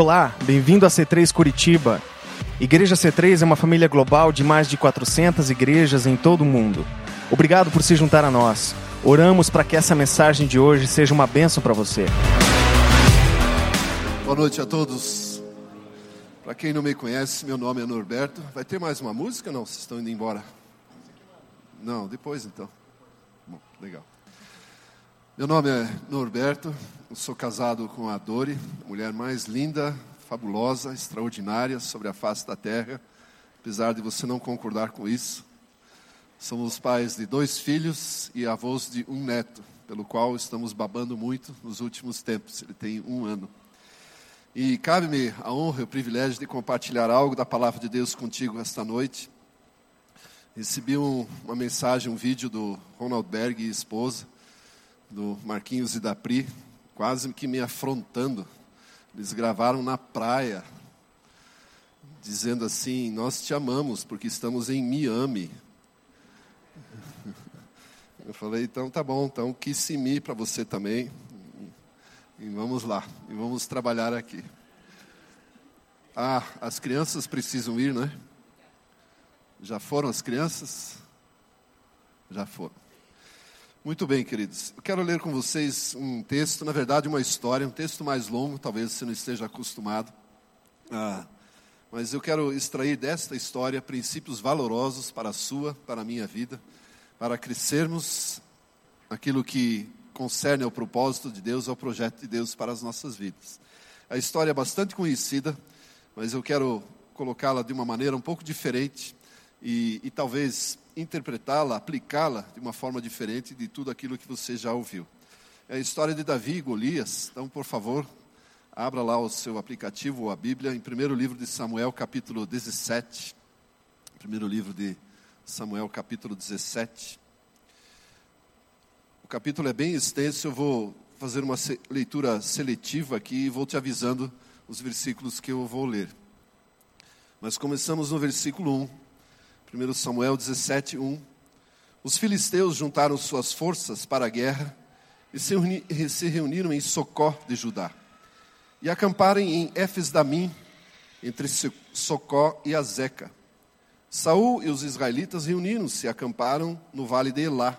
Olá, bem-vindo a C3 Curitiba. Igreja C3 é uma família global de mais de 400 igrejas em todo o mundo. Obrigado por se juntar a nós. Oramos para que essa mensagem de hoje seja uma bênção para você. Boa noite a todos. Para quem não me conhece, meu nome é Norberto. Vai ter mais uma música? Não, vocês estão indo embora. Não, depois então. Bom, legal. Meu nome é Norberto, eu sou casado com a Dori, mulher mais linda, fabulosa, extraordinária sobre a face da terra, apesar de você não concordar com isso. Somos pais de dois filhos e avós de um neto, pelo qual estamos babando muito nos últimos tempos. Ele tem um ano. E cabe-me a honra e o privilégio de compartilhar algo da palavra de Deus contigo esta noite. Recebi um, uma mensagem, um vídeo do Ronald Berg e esposa do Marquinhos e da Pri, quase que me afrontando. Eles gravaram na praia, dizendo assim: Nós te amamos porque estamos em Miami. Eu falei: Então tá bom, então Kissimmee para você também. E vamos lá, e vamos trabalhar aqui. Ah, as crianças precisam ir, né? Já foram as crianças? Já foram. Muito bem, queridos. Eu quero ler com vocês um texto, na verdade, uma história, um texto mais longo, talvez você não esteja acostumado. Ah, mas eu quero extrair desta história princípios valorosos para a sua, para a minha vida, para crescermos naquilo que concerne ao propósito de Deus, ao projeto de Deus para as nossas vidas. A história é bastante conhecida, mas eu quero colocá-la de uma maneira um pouco diferente e, e talvez interpretá-la, aplicá-la de uma forma diferente de tudo aquilo que você já ouviu. É a história de Davi e Golias. Então, por favor, abra lá o seu aplicativo ou a Bíblia, em primeiro livro de Samuel, capítulo 17. Primeiro livro de Samuel, capítulo 17. O capítulo é bem extenso, eu vou fazer uma leitura seletiva aqui e vou te avisando os versículos que eu vou ler. Mas começamos no versículo 1 1 Samuel 17, 1. Os filisteus juntaram suas forças para a guerra e se reuniram em Socó de Judá. E acamparam em Éfes-Damim, entre Socó e Azeca. Saul e os israelitas reuniram-se e acamparam no vale de Elá,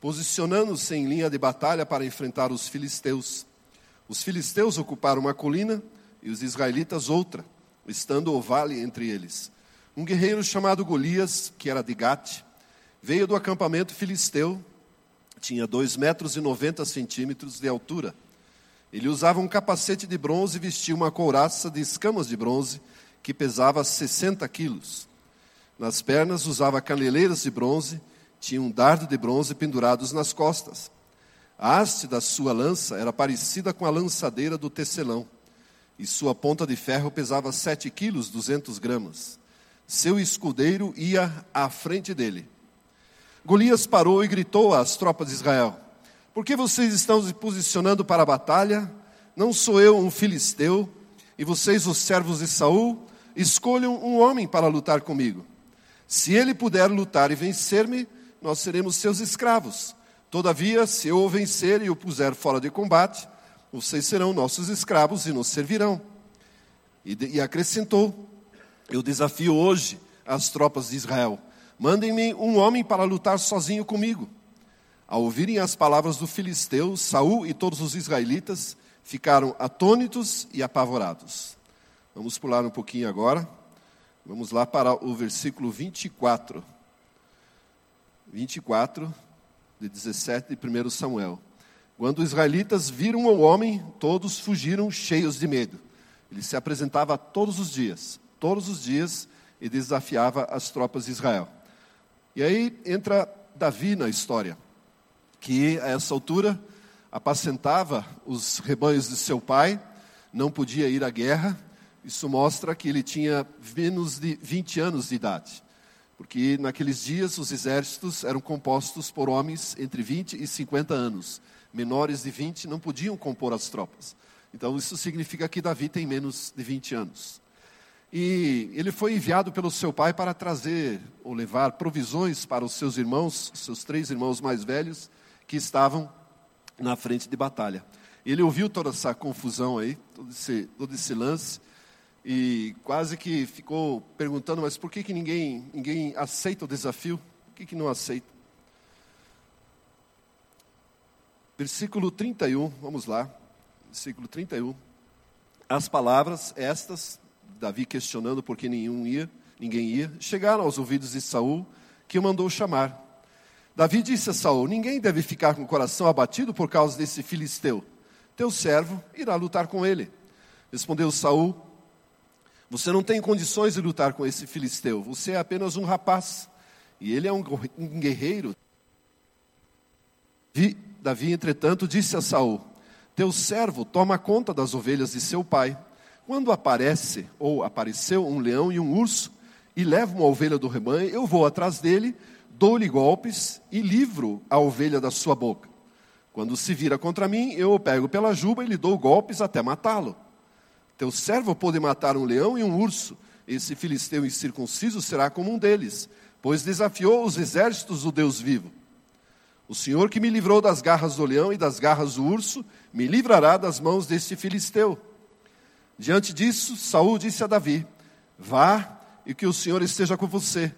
posicionando-se em linha de batalha para enfrentar os filisteus. Os filisteus ocuparam uma colina e os israelitas outra, estando o vale entre eles. Um guerreiro chamado Golias, que era de Gate, veio do acampamento filisteu, tinha dois metros e noventa centímetros de altura. Ele usava um capacete de bronze e vestia uma couraça de escamas de bronze que pesava 60 quilos. Nas pernas usava caneleiras de bronze, tinha um dardo de bronze pendurados nas costas. A haste da sua lança era parecida com a lançadeira do tecelão, e sua ponta de ferro pesava 7 quilos 200 gramas seu escudeiro ia à frente dele. Golias parou e gritou às tropas de Israel: Por que vocês estão se posicionando para a batalha? Não sou eu um filisteu, e vocês, os servos de Saul, escolham um homem para lutar comigo. Se ele puder lutar e vencer-me, nós seremos seus escravos. Todavia, se eu o vencer e o puser fora de combate, vocês serão nossos escravos e nos servirão. E, e acrescentou: eu desafio hoje as tropas de Israel: mandem-me um homem para lutar sozinho comigo. Ao ouvirem as palavras do filisteu, Saul e todos os israelitas ficaram atônitos e apavorados. Vamos pular um pouquinho agora. Vamos lá para o versículo 24. 24 de 17 de 1 Samuel. Quando os israelitas viram o homem, todos fugiram cheios de medo. Ele se apresentava todos os dias todos os dias e desafiava as tropas de Israel. E aí entra Davi na história, que a essa altura apacentava os rebanhos de seu pai, não podia ir à guerra. Isso mostra que ele tinha menos de 20 anos de idade. Porque naqueles dias os exércitos eram compostos por homens entre 20 e 50 anos. Menores de 20 não podiam compor as tropas. Então isso significa que Davi tem menos de 20 anos. E ele foi enviado pelo seu pai para trazer ou levar provisões para os seus irmãos, seus três irmãos mais velhos, que estavam na frente de batalha. Ele ouviu toda essa confusão aí, todo esse, todo esse lance, e quase que ficou perguntando, mas por que, que ninguém, ninguém aceita o desafio? Por que, que não aceita? Versículo 31, vamos lá. Versículo 31. As palavras estas, Davi questionando por que nenhum ia, ninguém ia, chegaram aos ouvidos de Saul, que o mandou chamar. Davi disse a Saul: Ninguém deve ficar com o coração abatido por causa desse filisteu. Teu servo irá lutar com ele. Respondeu Saul: Você não tem condições de lutar com esse filisteu. Você é apenas um rapaz e ele é um guerreiro. Davi, entretanto, disse a Saul: Teu servo toma conta das ovelhas de seu pai. Quando aparece ou apareceu um leão e um urso e leva uma ovelha do rebanho, eu vou atrás dele, dou-lhe golpes e livro a ovelha da sua boca. Quando se vira contra mim, eu o pego pela juba e lhe dou golpes até matá-lo. Teu servo pode matar um leão e um urso. Esse filisteu incircunciso será como um deles, pois desafiou os exércitos do Deus vivo. O Senhor que me livrou das garras do leão e das garras do urso, me livrará das mãos deste filisteu. Diante disso, Saul disse a Davi: Vá e que o Senhor esteja com você.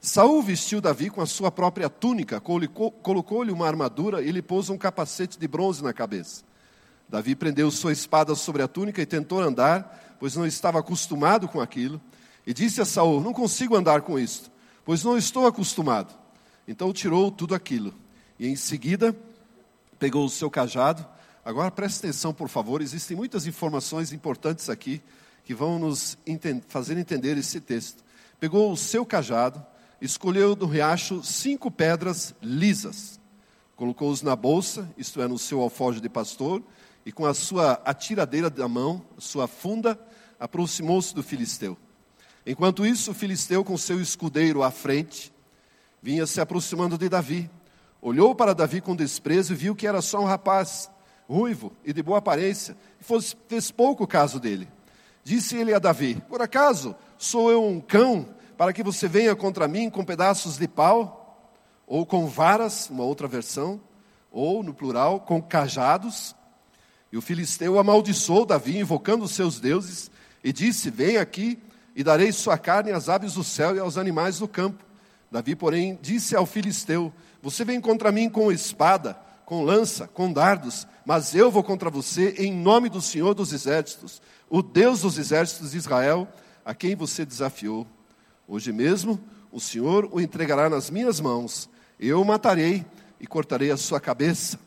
Saul vestiu Davi com a sua própria túnica, colocou-lhe uma armadura e lhe pôs um capacete de bronze na cabeça. Davi prendeu sua espada sobre a túnica e tentou andar, pois não estava acostumado com aquilo. E disse a Saul: Não consigo andar com isto, pois não estou acostumado. Então tirou tudo aquilo e em seguida, pegou o seu cajado. Agora preste atenção, por favor, existem muitas informações importantes aqui que vão nos enten fazer entender esse texto. Pegou o seu cajado, escolheu do riacho cinco pedras lisas, colocou-os na bolsa, isto é, no seu alforje de pastor, e com a sua atiradeira da mão, sua funda, aproximou-se do filisteu. Enquanto isso, o filisteu, com seu escudeiro à frente, vinha se aproximando de Davi. Olhou para Davi com desprezo e viu que era só um rapaz, ruivo e de boa aparência, e fez pouco caso dele. Disse ele a Davi: Por acaso sou eu um cão para que você venha contra mim com pedaços de pau? Ou com varas, uma outra versão, ou no plural, com cajados? E o filisteu amaldiçoou Davi, invocando os seus deuses, e disse: Vem aqui e darei sua carne às aves do céu e aos animais do campo. Davi, porém, disse ao filisteu: você vem contra mim com espada, com lança, com dardos, mas eu vou contra você em nome do Senhor dos Exércitos, o Deus dos Exércitos de Israel, a quem você desafiou. Hoje mesmo o Senhor o entregará nas minhas mãos, eu o matarei e cortarei a sua cabeça.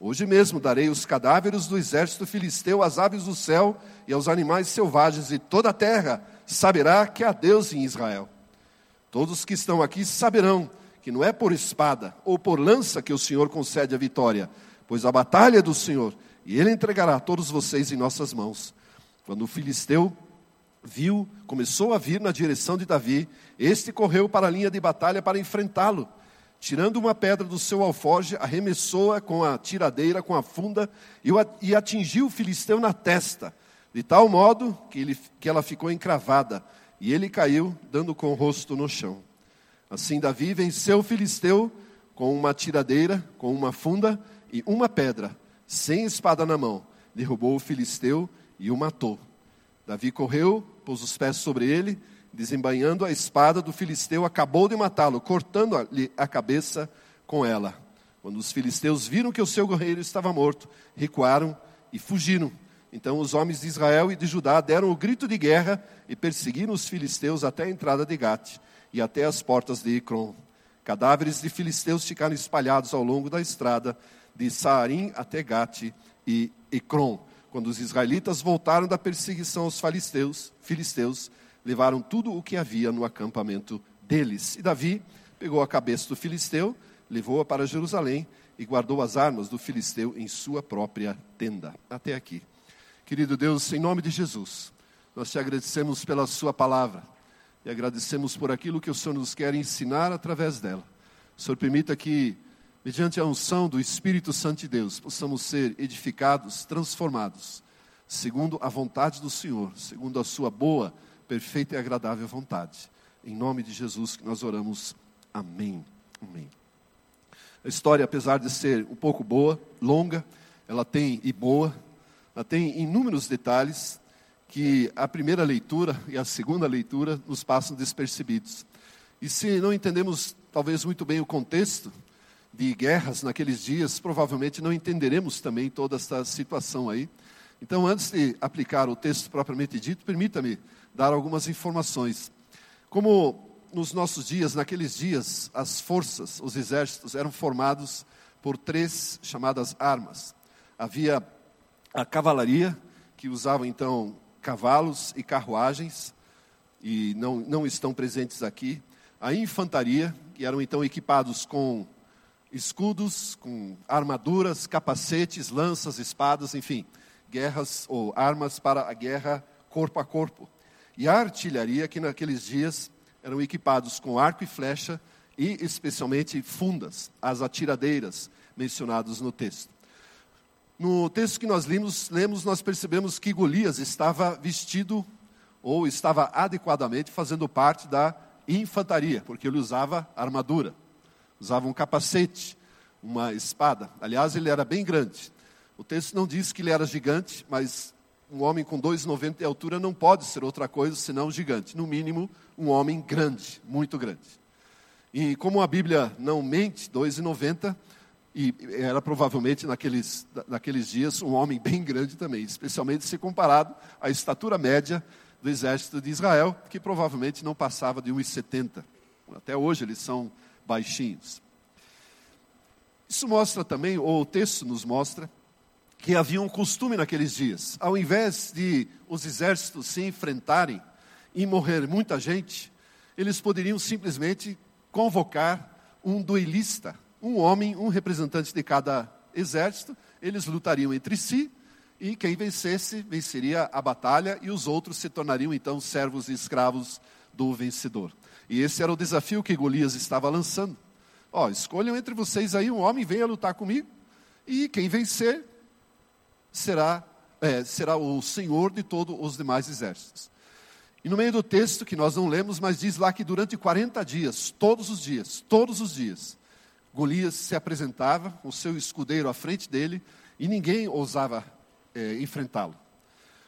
Hoje mesmo darei os cadáveres do exército filisteu às aves do céu e aos animais selvagens, e toda a terra saberá que há Deus em Israel. Todos que estão aqui saberão que não é por espada ou por lança que o Senhor concede a vitória, pois a batalha é do Senhor, e ele entregará todos vocês em nossas mãos. Quando o filisteu viu, começou a vir na direção de Davi, este correu para a linha de batalha para enfrentá-lo. Tirando uma pedra do seu alforje, arremessou-a com a tiradeira, com a funda, e atingiu o filisteu na testa, de tal modo que, ele, que ela ficou encravada, e ele caiu, dando com o rosto no chão. Assim, Davi venceu o filisteu com uma tiradeira, com uma funda e uma pedra, sem espada na mão. Derrubou o filisteu e o matou. Davi correu, pôs os pés sobre ele, desembainhando a espada do filisteu, acabou de matá-lo, cortando-lhe a cabeça com ela. Quando os filisteus viram que o seu guerreiro estava morto, recuaram e fugiram. Então os homens de Israel e de Judá deram o grito de guerra e perseguiram os filisteus até a entrada de Gate e até as portas de Ecrom. Cadáveres de filisteus ficaram espalhados ao longo da estrada de Saarim até Gate e Ecrom. Quando os israelitas voltaram da perseguição aos filisteus, filisteus levaram tudo o que havia no acampamento deles. E Davi pegou a cabeça do filisteu, levou-a para Jerusalém e guardou as armas do filisteu em sua própria tenda. Até aqui. Querido Deus, em nome de Jesus, nós te agradecemos pela sua palavra e agradecemos por aquilo que o Senhor nos quer ensinar através dela. O Senhor permita que, mediante a unção do Espírito Santo de Deus, possamos ser edificados, transformados, segundo a vontade do Senhor, segundo a sua boa, perfeita e agradável vontade. Em nome de Jesus que nós oramos. Amém. Amém. A história, apesar de ser um pouco boa, longa, ela tem e boa, ela tem inúmeros detalhes que a primeira leitura e a segunda leitura nos passam despercebidos. E se não entendemos talvez muito bem o contexto de guerras naqueles dias, provavelmente não entenderemos também toda essa situação aí. Então, antes de aplicar o texto propriamente dito, permita-me dar algumas informações. Como nos nossos dias, naqueles dias, as forças, os exércitos eram formados por três chamadas armas. Havia a cavalaria, que usava então cavalos e carruagens, e não, não estão presentes aqui. A infantaria, que eram então equipados com escudos, com armaduras, capacetes, lanças, espadas, enfim, guerras ou armas para a guerra corpo a corpo. E a artilharia, que naqueles dias eram equipados com arco e flecha e especialmente fundas, as atiradeiras mencionados no texto. No texto que nós lemos, lemos, nós percebemos que Golias estava vestido ou estava adequadamente fazendo parte da infantaria, porque ele usava armadura, usava um capacete, uma espada. Aliás, ele era bem grande. O texto não diz que ele era gigante, mas um homem com 2,90 de altura não pode ser outra coisa senão gigante. No mínimo, um homem grande, muito grande. E como a Bíblia não mente, 2,90, e era provavelmente naqueles, naqueles dias um homem bem grande também, especialmente se comparado à estatura média do exército de Israel, que provavelmente não passava de 1,70. Até hoje eles são baixinhos. Isso mostra também, ou o texto nos mostra, que havia um costume naqueles dias. Ao invés de os exércitos se enfrentarem e morrer muita gente, eles poderiam simplesmente convocar um duelista, um homem, um representante de cada exército, eles lutariam entre si e quem vencesse venceria a batalha e os outros se tornariam então servos e escravos do vencedor. E esse era o desafio que Golias estava lançando. Ó, escolham entre vocês aí um homem, venha lutar comigo, e quem vencer será, é, será o senhor de todos os demais exércitos. E no meio do texto, que nós não lemos, mas diz lá que durante 40 dias, todos os dias, todos os dias, Golias se apresentava com seu escudeiro à frente dele e ninguém ousava é, enfrentá-lo.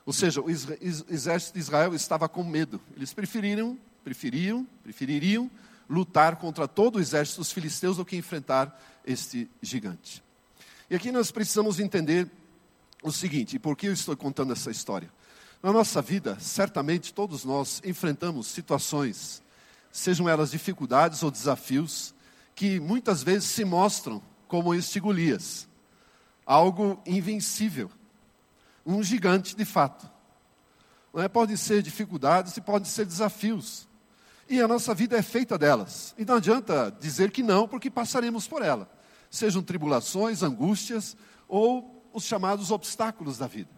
Ou seja, o exército de Israel estava com medo. Eles preferiram, preferiam, prefeririam lutar contra todo o exército dos filisteus do que enfrentar este gigante. E aqui nós precisamos entender o seguinte, e por que eu estou contando essa história? Na nossa vida, certamente todos nós enfrentamos situações, sejam elas dificuldades ou desafios, que muitas vezes se mostram como este Golias, algo invencível, um gigante de fato. Não é? Podem ser dificuldades e podem ser desafios. E a nossa vida é feita delas. E não adianta dizer que não, porque passaremos por ela. Sejam tribulações, angústias ou os chamados obstáculos da vida.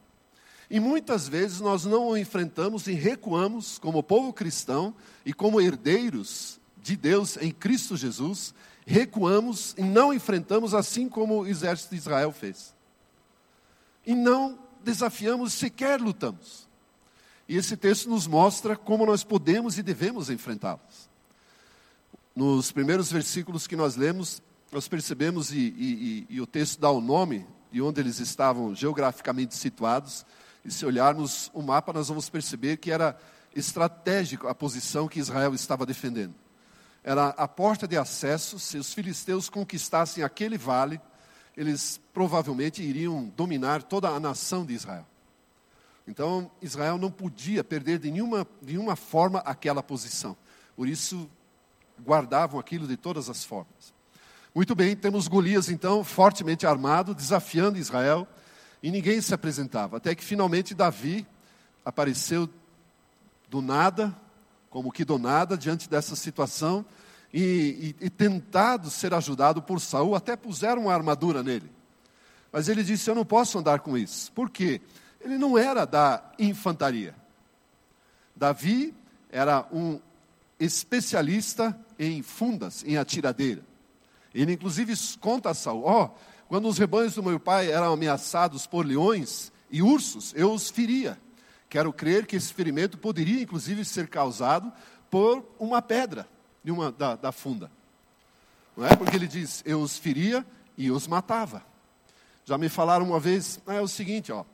E muitas vezes nós não o enfrentamos e recuamos como povo cristão e como herdeiros de Deus em Cristo Jesus, recuamos e não enfrentamos assim como o exército de Israel fez. E não desafiamos, sequer lutamos. E esse texto nos mostra como nós podemos e devemos enfrentá-los. Nos primeiros versículos que nós lemos, nós percebemos, e, e, e, o texto dá o nome de onde eles estavam geograficamente situados. E se olharmos o mapa, nós vamos perceber que era estratégico a posição que Israel estava defendendo. Era a porta de acesso, se os filisteus conquistassem aquele vale, eles provavelmente iriam dominar toda a nação de Israel. Então, Israel não podia perder de nenhuma, de nenhuma forma aquela posição. Por isso, guardavam aquilo de todas as formas. Muito bem, temos Golias então, fortemente armado, desafiando Israel, e ninguém se apresentava. Até que finalmente Davi apareceu do nada, como que do nada, diante dessa situação, e, e, e tentado ser ajudado por Saul, até puseram uma armadura nele. Mas ele disse: Eu não posso andar com isso. Por quê? Ele não era da infantaria. Davi era um especialista em fundas, em atiradeira. Ele inclusive conta a Saul, ó, oh, quando os rebanhos do meu pai eram ameaçados por leões e ursos, eu os feria. Quero crer que esse ferimento poderia inclusive ser causado por uma pedra de uma, da, da funda. Não é? Porque ele diz, eu os feria e os matava. Já me falaram uma vez, ah, é o seguinte, ó,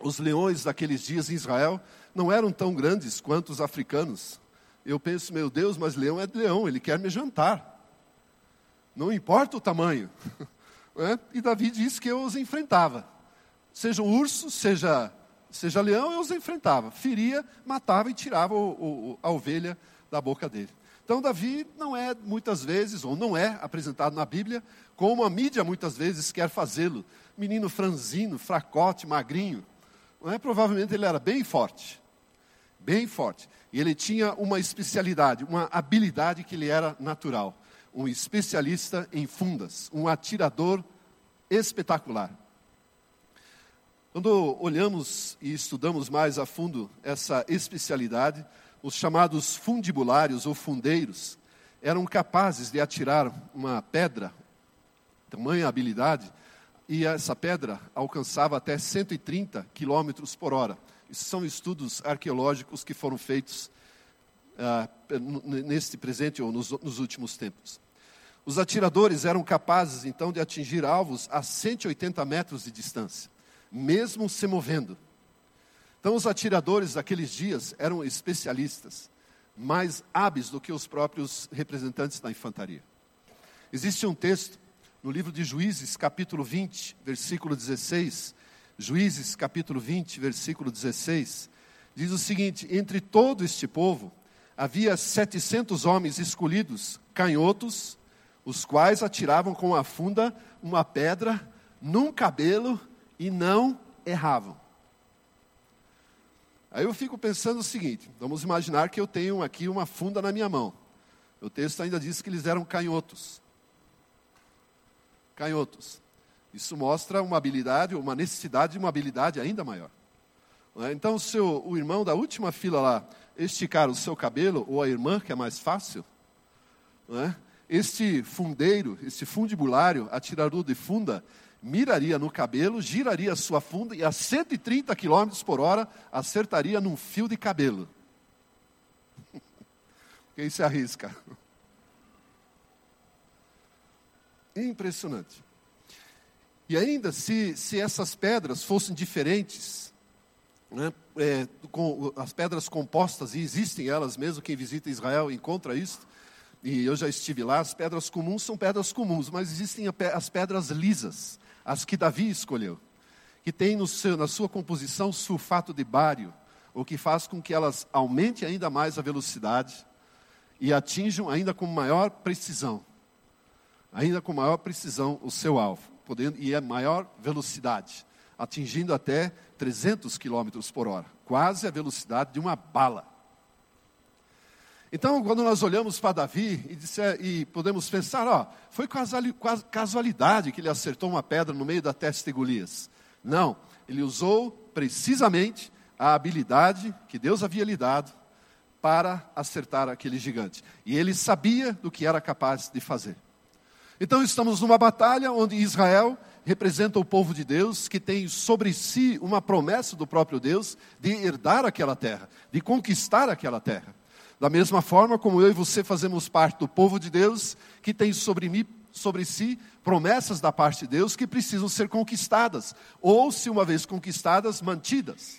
os leões daqueles dias em Israel não eram tão grandes quanto os africanos. Eu penso, meu Deus, mas leão é leão, ele quer me jantar. Não importa o tamanho. É? E Davi disse que eu os enfrentava. Seja um urso, seja, seja leão, eu os enfrentava. Feria, matava e tirava o, o, a ovelha da boca dele. Então, Davi não é muitas vezes, ou não é apresentado na Bíblia, como a mídia muitas vezes quer fazê-lo. Menino franzino, fracote, magrinho. Não é? Provavelmente ele era bem forte. Bem forte. E ele tinha uma especialidade, uma habilidade que lhe era natural. Um especialista em fundas, um atirador espetacular. Quando olhamos e estudamos mais a fundo essa especialidade, os chamados fundibulários ou fundeiros, eram capazes de atirar uma pedra, tamanha habilidade, e essa pedra alcançava até 130 quilômetros por hora. Isso são estudos arqueológicos que foram feitos uh, neste presente ou nos, nos últimos tempos. Os atiradores eram capazes então de atingir alvos a 180 metros de distância, mesmo se movendo. Então, os atiradores daqueles dias eram especialistas, mais hábeis do que os próprios representantes da infantaria. Existe um texto no livro de Juízes, capítulo 20, versículo 16. Juízes, capítulo 20, versículo 16. Diz o seguinte: Entre todo este povo havia 700 homens escolhidos, canhotos, os quais atiravam com a funda uma pedra num cabelo e não erravam. Aí eu fico pensando o seguinte: vamos imaginar que eu tenho aqui uma funda na minha mão. O texto ainda diz que eles eram canhotos. Canhotos. Isso mostra uma habilidade, uma necessidade de uma habilidade ainda maior. É? Então, se o, o irmão da última fila lá esticar o seu cabelo, ou a irmã, que é mais fácil, é? este fundeiro, este fundibulário, atirador de funda, miraria no cabelo, giraria sua funda e a 130 km por hora acertaria num fio de cabelo. Quem se arrisca? Impressionante. E ainda, se, se essas pedras fossem diferentes, né, é, com as pedras compostas, e existem elas mesmo, quem visita Israel encontra isso, e eu já estive lá, as pedras comuns são pedras comuns, mas existem as pedras lisas as que Davi escolheu, que tem seu, na sua composição sulfato de bário, o que faz com que elas aumentem ainda mais a velocidade e atinjam ainda com maior precisão, ainda com maior precisão o seu alvo, podendo e é maior velocidade, atingindo até 300 km por hora, quase a velocidade de uma bala. Então, quando nós olhamos para Davi e, e podemos pensar, ó, foi casualidade que ele acertou uma pedra no meio da testa de Golias. Não, ele usou precisamente a habilidade que Deus havia lhe dado para acertar aquele gigante. E ele sabia do que era capaz de fazer. Então, estamos numa batalha onde Israel representa o povo de Deus, que tem sobre si uma promessa do próprio Deus de herdar aquela terra, de conquistar aquela terra. Da mesma forma como eu e você fazemos parte do povo de Deus, que tem sobre mim, sobre si promessas da parte de Deus que precisam ser conquistadas, ou se uma vez conquistadas, mantidas.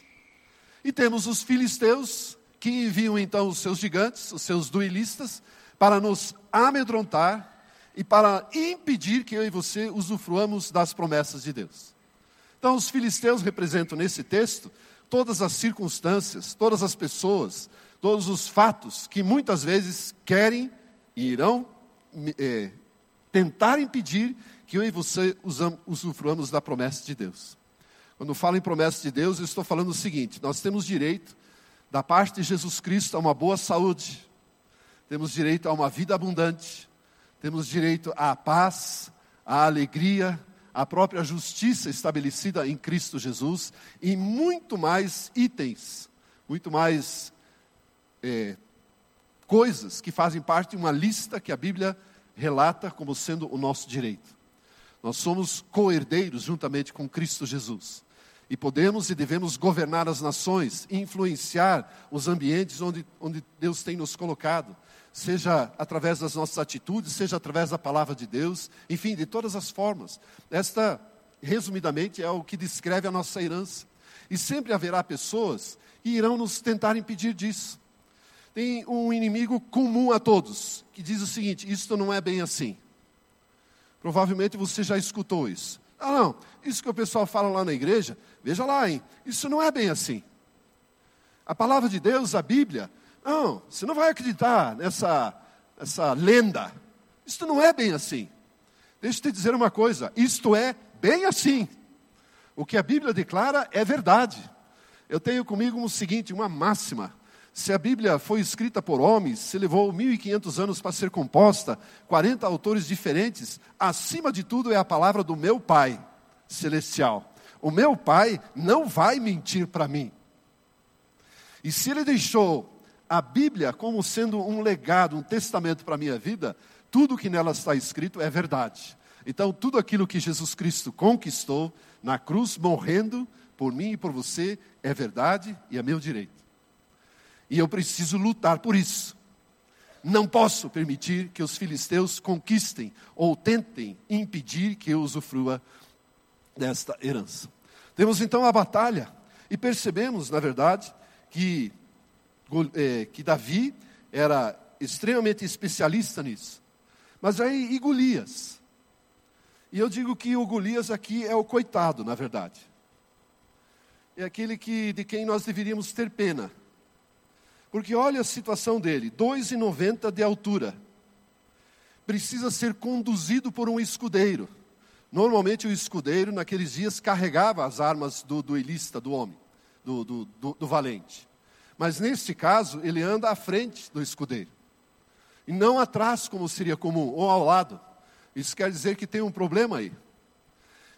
E temos os filisteus que enviam então os seus gigantes, os seus duelistas, para nos amedrontar e para impedir que eu e você usufruamos das promessas de Deus. Então, os filisteus representam nesse texto todas as circunstâncias, todas as pessoas, todos os fatos que muitas vezes querem e irão é, tentar impedir que eu e você usufruamos da promessa de Deus. Quando falo em promessa de Deus, eu estou falando o seguinte: nós temos direito, da parte de Jesus Cristo, a uma boa saúde, temos direito a uma vida abundante, temos direito à paz, à alegria, à própria justiça estabelecida em Cristo Jesus e muito mais itens, muito mais é, coisas que fazem parte de uma lista que a Bíblia relata como sendo o nosso direito. Nós somos co-herdeiros juntamente com Cristo Jesus. E podemos e devemos governar as nações, influenciar os ambientes onde, onde Deus tem nos colocado, seja através das nossas atitudes, seja através da palavra de Deus, enfim, de todas as formas. Esta resumidamente, é o que descreve a nossa herança. E sempre haverá pessoas que irão nos tentar impedir disso. Tem um inimigo comum a todos, que diz o seguinte: isto não é bem assim. Provavelmente você já escutou isso. Ah, não, isso que o pessoal fala lá na igreja, veja lá, hein? Isso não é bem assim. A palavra de Deus, a Bíblia, não, você não vai acreditar nessa essa lenda. Isso não é bem assim. Deixa eu te dizer uma coisa: isto é bem assim. O que a Bíblia declara é verdade. Eu tenho comigo o seguinte, uma máxima. Se a Bíblia foi escrita por homens, se levou 1500 anos para ser composta, 40 autores diferentes, acima de tudo é a palavra do meu Pai celestial. O meu Pai não vai mentir para mim. E se ele deixou a Bíblia como sendo um legado, um testamento para a minha vida, tudo que nela está escrito é verdade. Então, tudo aquilo que Jesus Cristo conquistou na cruz, morrendo por mim e por você, é verdade e é meu direito. E eu preciso lutar por isso. Não posso permitir que os filisteus conquistem ou tentem impedir que eu usufrua desta herança. Temos então a batalha e percebemos, na verdade, que, é, que Davi era extremamente especialista nisso. Mas aí, e Golias? E eu digo que o Golias aqui é o coitado, na verdade. É aquele que, de quem nós deveríamos ter pena. Porque olha a situação dele: 2,90 de altura. Precisa ser conduzido por um escudeiro. Normalmente o escudeiro, naqueles dias, carregava as armas do duelista, do homem, do, do, do, do valente. Mas neste caso, ele anda à frente do escudeiro. E não atrás, como seria comum, ou ao lado. Isso quer dizer que tem um problema aí.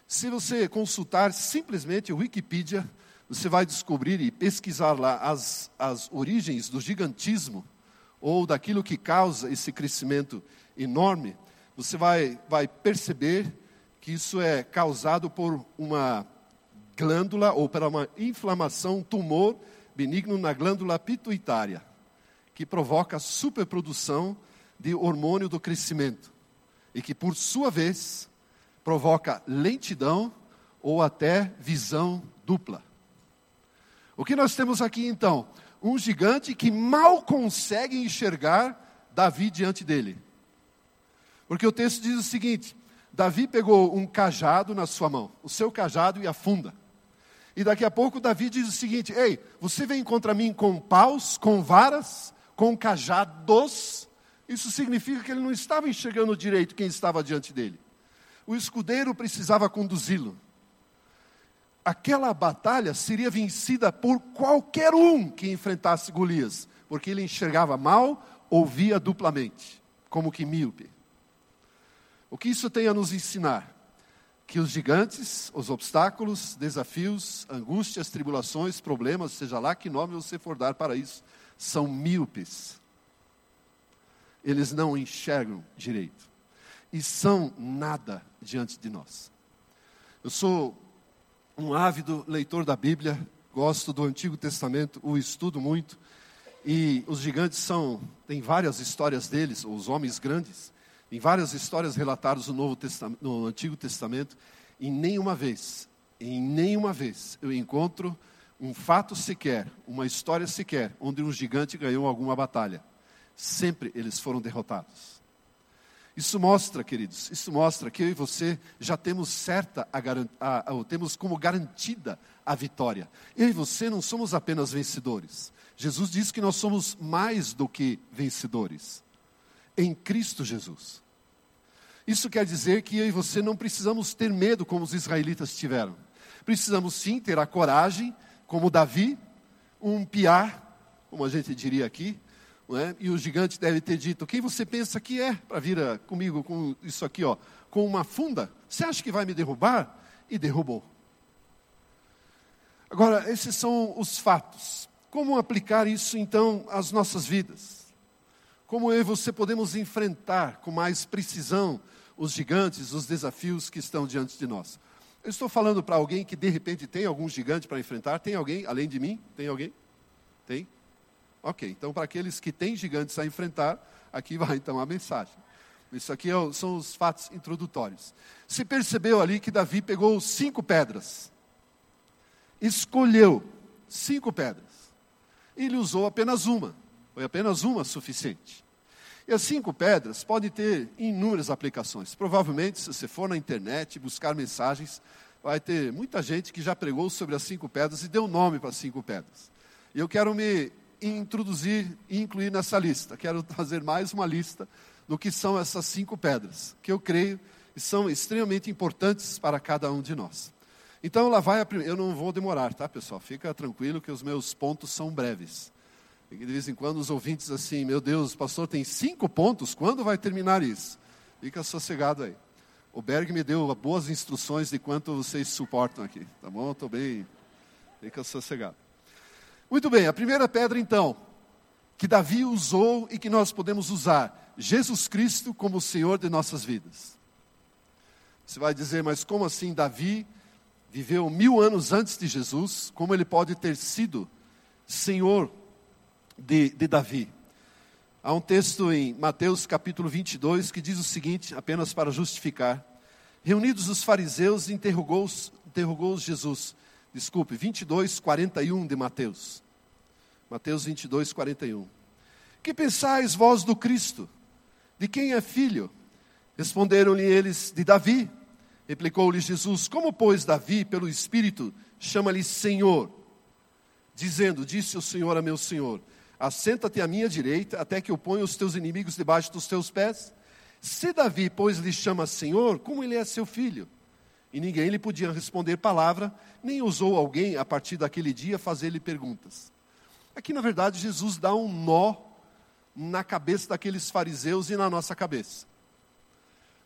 Se você consultar simplesmente o Wikipedia, você vai descobrir e pesquisar lá as, as origens do gigantismo, ou daquilo que causa esse crescimento enorme, você vai, vai perceber que isso é causado por uma glândula ou por uma inflamação, um tumor benigno na glândula pituitária, que provoca superprodução de hormônio do crescimento e que, por sua vez, provoca lentidão ou até visão dupla. O que nós temos aqui então? Um gigante que mal consegue enxergar Davi diante dele. Porque o texto diz o seguinte: Davi pegou um cajado na sua mão, o seu cajado e afunda. E daqui a pouco Davi diz o seguinte: Ei, você vem contra mim com paus, com varas, com cajados. Isso significa que ele não estava enxergando direito quem estava diante dele. O escudeiro precisava conduzi-lo aquela batalha seria vencida por qualquer um que enfrentasse Golias, porque ele enxergava mal, ouvia duplamente, como que míope. O que isso tem a nos ensinar? Que os gigantes, os obstáculos, desafios, angústias, tribulações, problemas, seja lá que nome você for dar para isso, são míopes. Eles não enxergam direito. E são nada diante de nós. Eu sou um ávido leitor da Bíblia, gosto do Antigo Testamento, o estudo muito. E os gigantes são, tem várias histórias deles, os homens grandes, tem várias histórias relatadas no, Novo Testamento, no Antigo Testamento, e nenhuma vez, em nenhuma vez eu encontro um fato sequer, uma história sequer, onde um gigante ganhou alguma batalha. Sempre eles foram derrotados. Isso mostra, queridos, isso mostra que eu e você já temos certa, a, a, a, temos como garantida a vitória. Eu e você não somos apenas vencedores. Jesus diz que nós somos mais do que vencedores em Cristo Jesus. Isso quer dizer que eu e você não precisamos ter medo como os israelitas tiveram. Precisamos sim ter a coragem, como Davi, um piar, como a gente diria aqui, é? E o gigante deve ter dito: Quem você pensa que é para vir a, comigo com isso aqui, ó, com uma funda? Você acha que vai me derrubar? E derrubou. Agora, esses são os fatos. Como aplicar isso então às nossas vidas? Como eu e você podemos enfrentar com mais precisão os gigantes, os desafios que estão diante de nós? Eu estou falando para alguém que de repente tem algum gigante para enfrentar. Tem alguém além de mim? Tem alguém? Tem? Ok, então para aqueles que têm gigantes a enfrentar, aqui vai então a mensagem. Isso aqui é são os fatos introdutórios. Se percebeu ali que Davi pegou cinco pedras, escolheu cinco pedras, ele usou apenas uma, foi apenas uma suficiente. E as cinco pedras podem ter inúmeras aplicações. Provavelmente, se você for na internet buscar mensagens, vai ter muita gente que já pregou sobre as cinco pedras e deu nome para as cinco pedras. E eu quero me introduzir e incluir nessa lista. Quero fazer mais uma lista do que são essas cinco pedras, que eu creio são extremamente importantes para cada um de nós. Então, lá vai a primeira. Eu não vou demorar, tá, pessoal? Fica tranquilo que os meus pontos são breves. De vez em quando os ouvintes assim, meu Deus, pastor tem cinco pontos, quando vai terminar isso? Fica sossegado aí. O Berg me deu boas instruções de quanto vocês suportam aqui, tá bom? Estou bem, fica sossegado. Muito bem, a primeira pedra então, que Davi usou e que nós podemos usar, Jesus Cristo como Senhor de nossas vidas. Você vai dizer, mas como assim Davi viveu mil anos antes de Jesus? Como ele pode ter sido Senhor de, de Davi? Há um texto em Mateus capítulo 22 que diz o seguinte, apenas para justificar. Reunidos os fariseus, interrogou-os interrogou Jesus. Desculpe, 22, 41 de Mateus. Mateus 22, 41. Que pensais vós do Cristo? De quem é filho? Responderam-lhe eles, de Davi. Replicou-lhe Jesus: Como, pois, Davi, pelo Espírito, chama-lhe Senhor? Dizendo: Disse o Senhor a meu Senhor: Assenta-te à minha direita, até que eu ponha os teus inimigos debaixo dos teus pés. Se Davi, pois, lhe chama Senhor, como ele é seu filho? E ninguém lhe podia responder palavra, nem ousou alguém, a partir daquele dia, fazer-lhe perguntas. Aqui, na verdade, Jesus dá um nó na cabeça daqueles fariseus e na nossa cabeça.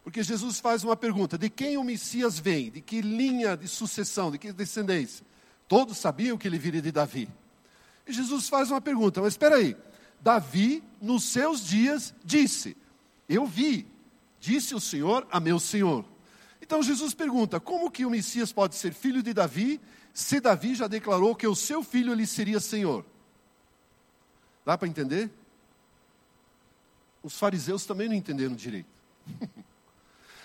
Porque Jesus faz uma pergunta: de quem o Messias vem? De que linha de sucessão? De que descendência? Todos sabiam que ele viria de Davi. E Jesus faz uma pergunta, mas espera aí. Davi, nos seus dias, disse: Eu vi, disse o Senhor a meu Senhor. Então Jesus pergunta: como que o Messias pode ser filho de Davi, se Davi já declarou que o seu filho lhe seria Senhor? Dá para entender? Os fariseus também não entenderam direito.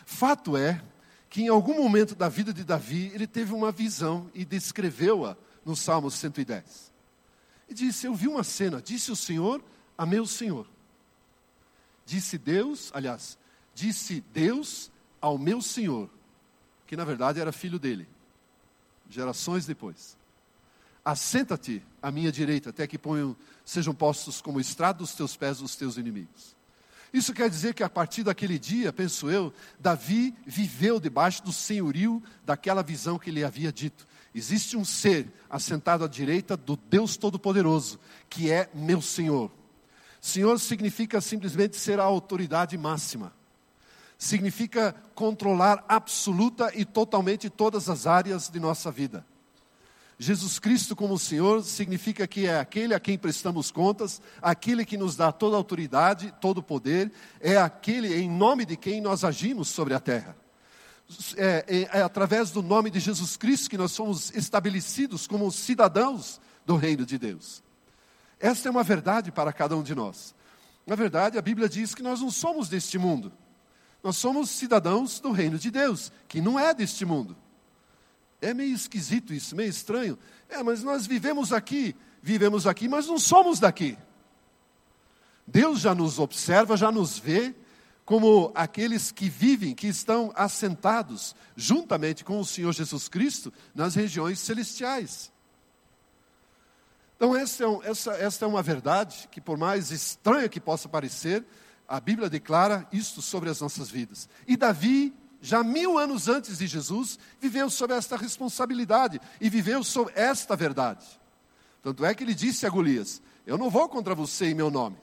Fato é que em algum momento da vida de Davi, ele teve uma visão e descreveu-a no Salmo 110 e disse: Eu vi uma cena, disse o Senhor a meu Senhor. Disse Deus, aliás, disse Deus ao meu Senhor, que na verdade era filho dele, gerações depois. Assenta-te à minha direita, até que ponham, sejam postos como estrado dos teus pés os teus inimigos. Isso quer dizer que a partir daquele dia, penso eu, Davi viveu debaixo do senhorio daquela visão que ele havia dito. Existe um ser assentado à direita do Deus Todo-Poderoso, que é meu Senhor. Senhor significa simplesmente ser a autoridade máxima. Significa controlar absoluta e totalmente todas as áreas de nossa vida. Jesus Cristo como Senhor significa que é aquele a quem prestamos contas, aquele que nos dá toda autoridade, todo poder, é aquele em nome de quem nós agimos sobre a terra é, é, é através do nome de Jesus Cristo que nós somos estabelecidos como cidadãos do reino de Deus. Esta é uma verdade para cada um de nós. Na verdade, a Bíblia diz que nós não somos deste mundo. Nós somos cidadãos do reino de Deus, que não é deste mundo. É meio esquisito isso, meio estranho. É, mas nós vivemos aqui, vivemos aqui, mas não somos daqui. Deus já nos observa, já nos vê, como aqueles que vivem, que estão assentados juntamente com o Senhor Jesus Cristo nas regiões celestiais. Então, essa é, essa, essa é uma verdade que, por mais estranha que possa parecer, a Bíblia declara isto sobre as nossas vidas. E Davi, já mil anos antes de Jesus, viveu sob esta responsabilidade e viveu sob esta verdade. Tanto é que ele disse a Golias: Eu não vou contra você em meu nome,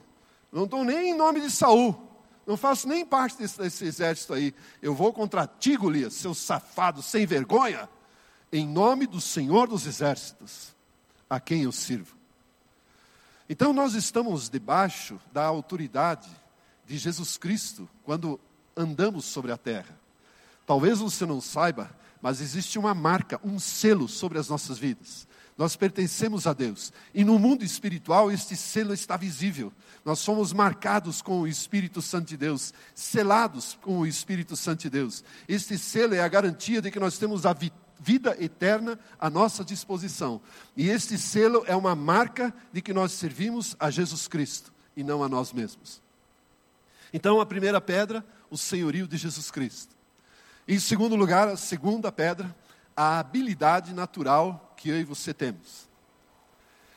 não estou nem em nome de Saul não faço nem parte desse, desse exército aí. Eu vou contra ti, Golias, seu safado sem vergonha, em nome do Senhor dos exércitos, a quem eu sirvo. Então nós estamos debaixo da autoridade de Jesus Cristo quando andamos sobre a terra. Talvez você não saiba, mas existe uma marca, um selo sobre as nossas vidas. Nós pertencemos a Deus. E no mundo espiritual, este selo está visível. Nós somos marcados com o Espírito Santo de Deus, selados com o Espírito Santo de Deus. Este selo é a garantia de que nós temos a vida eterna à nossa disposição. E este selo é uma marca de que nós servimos a Jesus Cristo e não a nós mesmos. Então, a primeira pedra, o senhorio de Jesus Cristo. Em segundo lugar, a segunda pedra, a habilidade natural que eu e você temos.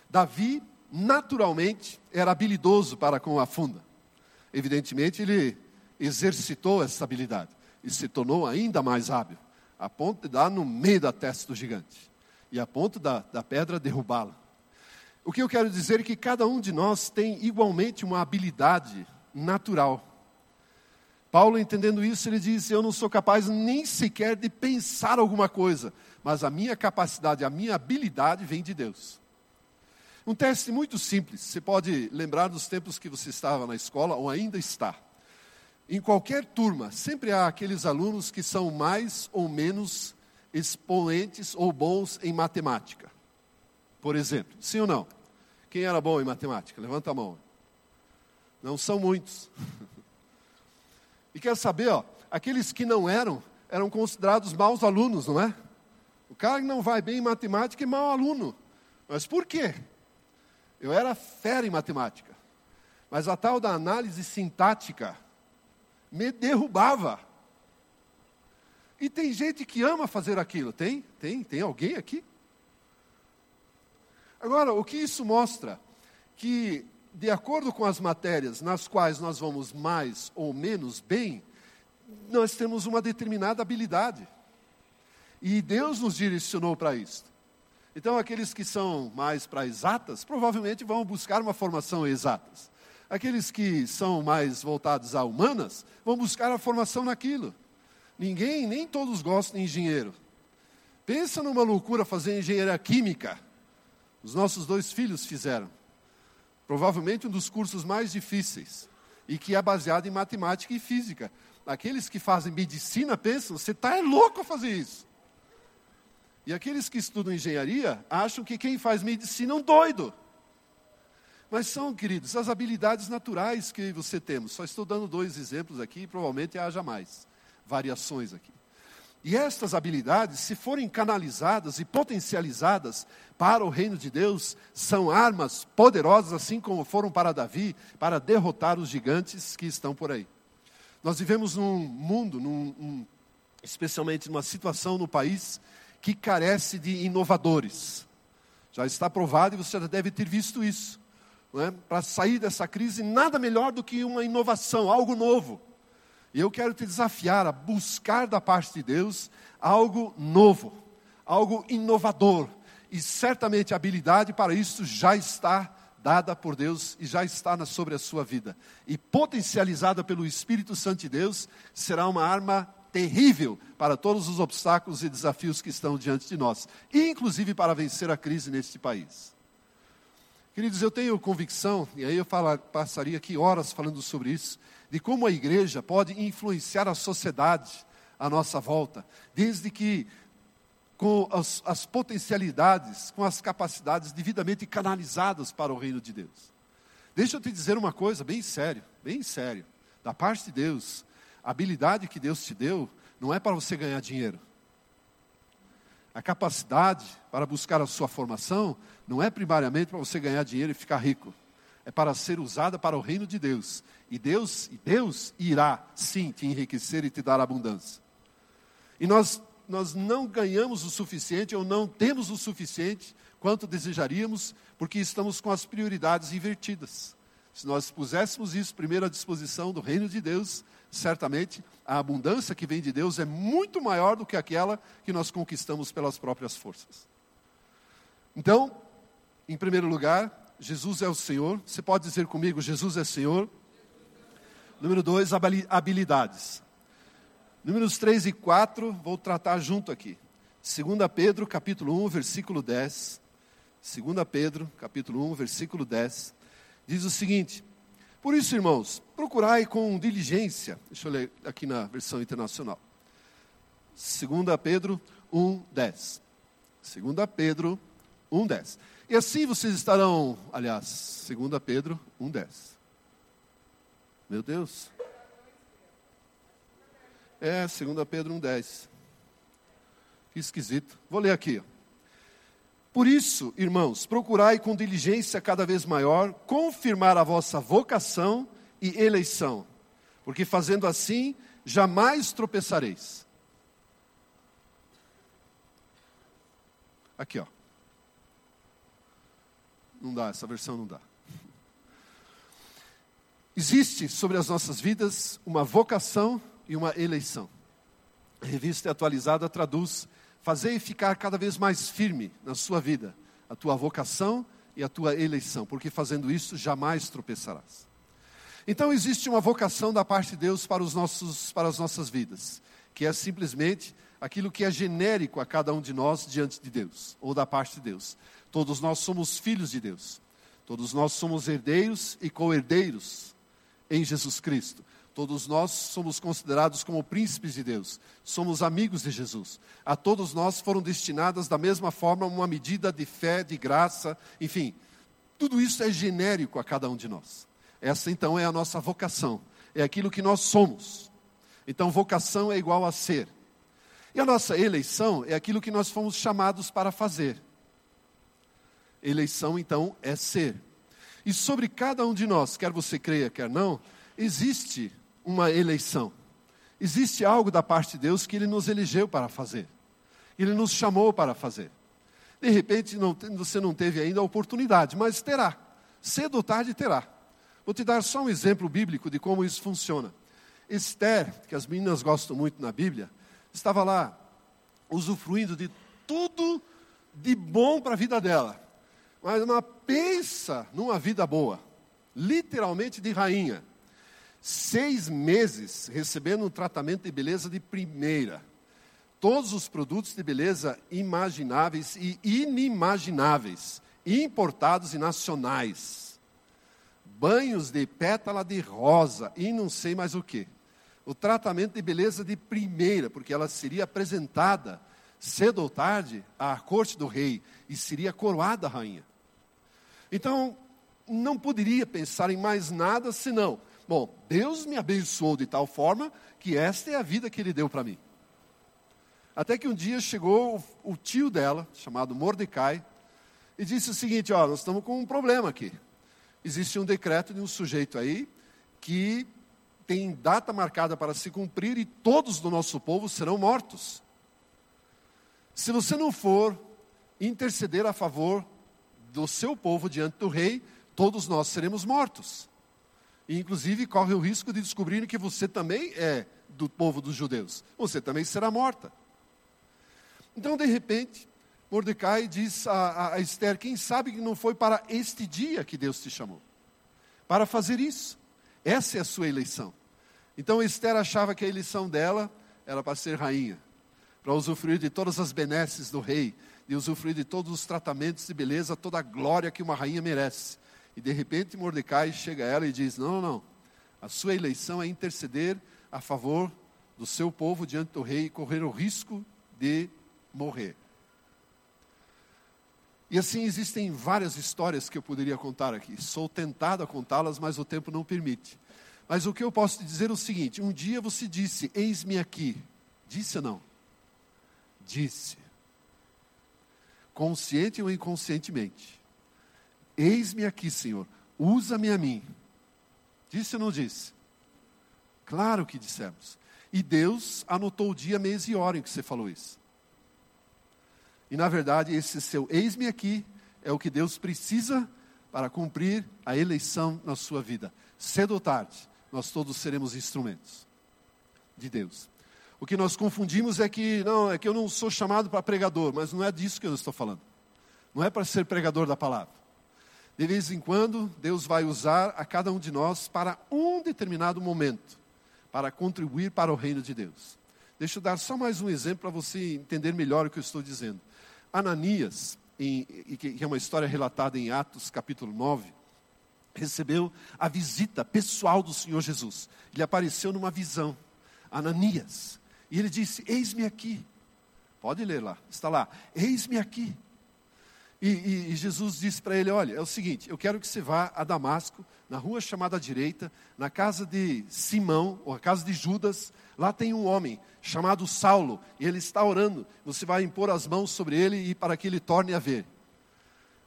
Davi, naturalmente, era habilidoso para com a funda. Evidentemente, ele exercitou essa habilidade e se tornou ainda mais hábil, a ponto de dar no meio da testa do gigante e a ponto da, da pedra derrubá-la. O que eu quero dizer é que cada um de nós tem igualmente uma habilidade natural. Paulo, entendendo isso, ele diz: Eu não sou capaz nem sequer de pensar alguma coisa, mas a minha capacidade, a minha habilidade vem de Deus. Um teste muito simples, você pode lembrar dos tempos que você estava na escola ou ainda está. Em qualquer turma, sempre há aqueles alunos que são mais ou menos expoentes ou bons em matemática. Por exemplo, sim ou não? Quem era bom em matemática? Levanta a mão. Não são muitos. E quer saber, ó, aqueles que não eram, eram considerados maus alunos, não é? O cara que não vai bem em matemática é mau aluno. Mas por quê? Eu era fera em matemática. Mas a tal da análise sintática me derrubava. E tem gente que ama fazer aquilo. Tem? Tem? Tem alguém aqui? Agora, o que isso mostra? Que de acordo com as matérias nas quais nós vamos mais ou menos bem, nós temos uma determinada habilidade. E Deus nos direcionou para isso. Então, aqueles que são mais para exatas, provavelmente vão buscar uma formação exatas. Aqueles que são mais voltados a humanas, vão buscar a formação naquilo. Ninguém, nem todos gostam de engenheiro. Pensa numa loucura fazer engenharia química. Os nossos dois filhos fizeram. Provavelmente um dos cursos mais difíceis e que é baseado em matemática e física. Aqueles que fazem medicina pensam, você está é louco a fazer isso. E aqueles que estudam engenharia acham que quem faz medicina é um doido. Mas são, queridos, as habilidades naturais que você temos. Só estou dando dois exemplos aqui, e provavelmente haja mais variações aqui. E estas habilidades, se forem canalizadas e potencializadas para o reino de Deus, são armas poderosas, assim como foram para Davi, para derrotar os gigantes que estão por aí. Nós vivemos num mundo, num, um, especialmente numa situação no país, que carece de inovadores. Já está provado e você já deve ter visto isso. É? Para sair dessa crise, nada melhor do que uma inovação, algo novo. E eu quero te desafiar a buscar da parte de Deus algo novo, algo inovador. E certamente a habilidade para isso já está dada por Deus e já está sobre a sua vida. E potencializada pelo Espírito Santo de Deus, será uma arma terrível para todos os obstáculos e desafios que estão diante de nós, inclusive para vencer a crise neste país. Queridos, eu tenho convicção, e aí eu falar, passaria aqui horas falando sobre isso, de como a igreja pode influenciar a sociedade à nossa volta, desde que com as, as potencialidades, com as capacidades devidamente canalizadas para o reino de Deus. Deixa eu te dizer uma coisa bem sério, bem sério. Da parte de Deus, a habilidade que Deus te deu não é para você ganhar dinheiro. A capacidade para buscar a sua formação não é primariamente para você ganhar dinheiro e ficar rico. É para ser usada para o reino de Deus. E Deus, Deus irá sim te enriquecer e te dar abundância. E nós, nós não ganhamos o suficiente ou não temos o suficiente quanto desejaríamos, porque estamos com as prioridades invertidas. Se nós puséssemos isso primeiro à disposição do reino de Deus, certamente a abundância que vem de Deus é muito maior do que aquela que nós conquistamos pelas próprias forças. Então, em primeiro lugar, Jesus é o Senhor. Você pode dizer comigo, Jesus é Senhor. Número dois, habilidades. Números 3 e 4, vou tratar junto aqui. 2 Pedro, capítulo 1, versículo 10. 2 Pedro, capítulo 1, versículo 10. Diz o seguinte: por isso, irmãos, procurai com diligência. Deixa eu ler aqui na versão internacional. 2 Pedro 1, 10. 2 Pedro 1, 1,10. E assim vocês estarão, aliás, 2 Pedro 1,10. Meu Deus. É, 2 Pedro 1,10. Que esquisito. Vou ler aqui. Por isso, irmãos, procurai com diligência cada vez maior confirmar a vossa vocação e eleição, porque fazendo assim jamais tropeçareis. Aqui, ó. Não dá, essa versão não dá. Existe sobre as nossas vidas uma vocação e uma eleição. A revista atualizada traduz: fazer ficar cada vez mais firme na sua vida a tua vocação e a tua eleição, porque fazendo isso jamais tropeçarás. Então existe uma vocação da parte de Deus para, os nossos, para as nossas vidas, que é simplesmente aquilo que é genérico a cada um de nós diante de Deus, ou da parte de Deus. Todos nós somos filhos de Deus. Todos nós somos herdeiros e co-herdeiros em Jesus Cristo. Todos nós somos considerados como príncipes de Deus. Somos amigos de Jesus. A todos nós foram destinadas da mesma forma uma medida de fé, de graça, enfim. Tudo isso é genérico a cada um de nós. Essa então é a nossa vocação. É aquilo que nós somos. Então, vocação é igual a ser. E a nossa eleição é aquilo que nós fomos chamados para fazer. Eleição, então, é ser. E sobre cada um de nós, quer você creia, quer não, existe uma eleição. Existe algo da parte de Deus que Ele nos elegeu para fazer. Ele nos chamou para fazer. De repente, não, você não teve ainda a oportunidade, mas terá. Cedo ou tarde terá. Vou te dar só um exemplo bíblico de como isso funciona. Esther, que as meninas gostam muito na Bíblia, estava lá usufruindo de tudo de bom para a vida dela mas uma pensa numa vida boa, literalmente de rainha. Seis meses recebendo um tratamento de beleza de primeira. Todos os produtos de beleza imagináveis e inimagináveis, importados e nacionais. Banhos de pétala de rosa e não sei mais o que. O tratamento de beleza de primeira, porque ela seria apresentada cedo ou tarde à corte do rei e seria coroada rainha. Então, não poderia pensar em mais nada senão, bom, Deus me abençoou de tal forma que esta é a vida que Ele deu para mim. Até que um dia chegou o, o tio dela, chamado Mordecai, e disse o seguinte: ó, nós estamos com um problema aqui. Existe um decreto de um sujeito aí que tem data marcada para se cumprir e todos do nosso povo serão mortos. Se você não for interceder a favor do seu povo diante do rei, todos nós seremos mortos. E, inclusive, corre o risco de descobrirem que você também é do povo dos judeus. Você também será morta. Então, de repente, Mordecai diz a, a Esther: quem sabe que não foi para este dia que Deus te chamou? Para fazer isso. Essa é a sua eleição. Então, Esther achava que a eleição dela era para ser rainha, para usufruir de todas as benesses do rei, de usufruir de todos os tratamentos de beleza, toda a glória que uma rainha merece. E de repente Mordecai chega a ela e diz: Não, não, não. A sua eleição é interceder a favor do seu povo diante do rei e correr o risco de morrer. E assim existem várias histórias que eu poderia contar aqui. Sou tentado a contá-las, mas o tempo não permite. Mas o que eu posso te dizer é o seguinte: um dia você disse, eis-me aqui. Disse ou não? Disse consciente ou inconscientemente. Eis-me aqui, Senhor, usa-me a mim. Disse ou não disse? Claro que dissemos. E Deus anotou o dia, mês e hora em que você falou isso. E na verdade, esse seu eis-me aqui é o que Deus precisa para cumprir a eleição na sua vida. Cedo ou tarde, nós todos seremos instrumentos de Deus. O que nós confundimos é que, não, é que eu não sou chamado para pregador, mas não é disso que eu estou falando. Não é para ser pregador da palavra. De vez em quando, Deus vai usar a cada um de nós para um determinado momento, para contribuir para o reino de Deus. Deixa eu dar só mais um exemplo para você entender melhor o que eu estou dizendo. Ananias, em, que é uma história relatada em Atos capítulo 9, recebeu a visita pessoal do Senhor Jesus. Ele apareceu numa visão. Ananias. E ele disse: Eis-me aqui. Pode ler lá, está lá. Eis-me aqui. E, e, e Jesus disse para ele: Olha, é o seguinte, eu quero que você vá a Damasco, na rua chamada direita, na casa de Simão, ou a casa de Judas, lá tem um homem chamado Saulo, e ele está orando. Você vai impor as mãos sobre ele e para que ele torne a ver.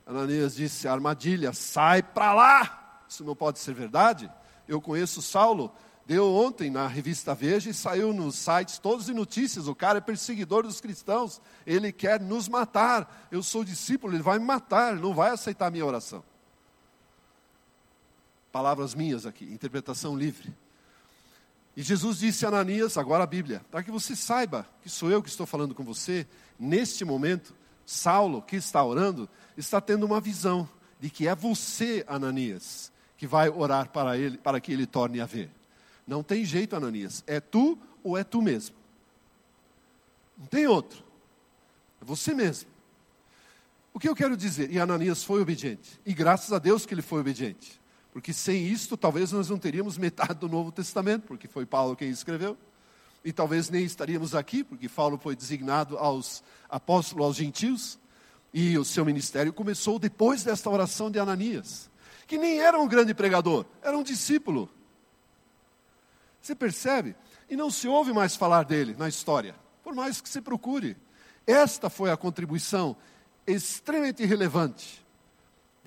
Ananias disse: Armadilha, sai para lá! Isso não pode ser verdade. Eu conheço Saulo, deu ontem na revista Veja e saiu nos sites todos de notícias. O cara é perseguidor dos cristãos, ele quer nos matar. Eu sou discípulo, ele vai me matar, ele não vai aceitar a minha oração. Palavras minhas aqui, interpretação livre. E Jesus disse a Ananias, agora a Bíblia, para que você saiba que sou eu que estou falando com você, neste momento, Saulo, que está orando, está tendo uma visão de que é você, Ananias, que vai orar para ele, para que ele torne a ver. Não tem jeito, Ananias. É tu ou é tu mesmo. Não tem outro. É você mesmo. O que eu quero dizer? E Ananias foi obediente. E graças a Deus que ele foi obediente. Porque sem isto, talvez nós não teríamos metade do Novo Testamento, porque foi Paulo quem escreveu. E talvez nem estaríamos aqui, porque Paulo foi designado aos apóstolos, aos gentios. E o seu ministério começou depois desta oração de Ananias, que nem era um grande pregador, era um discípulo. Você percebe? E não se ouve mais falar dele na história, por mais que se procure. Esta foi a contribuição extremamente relevante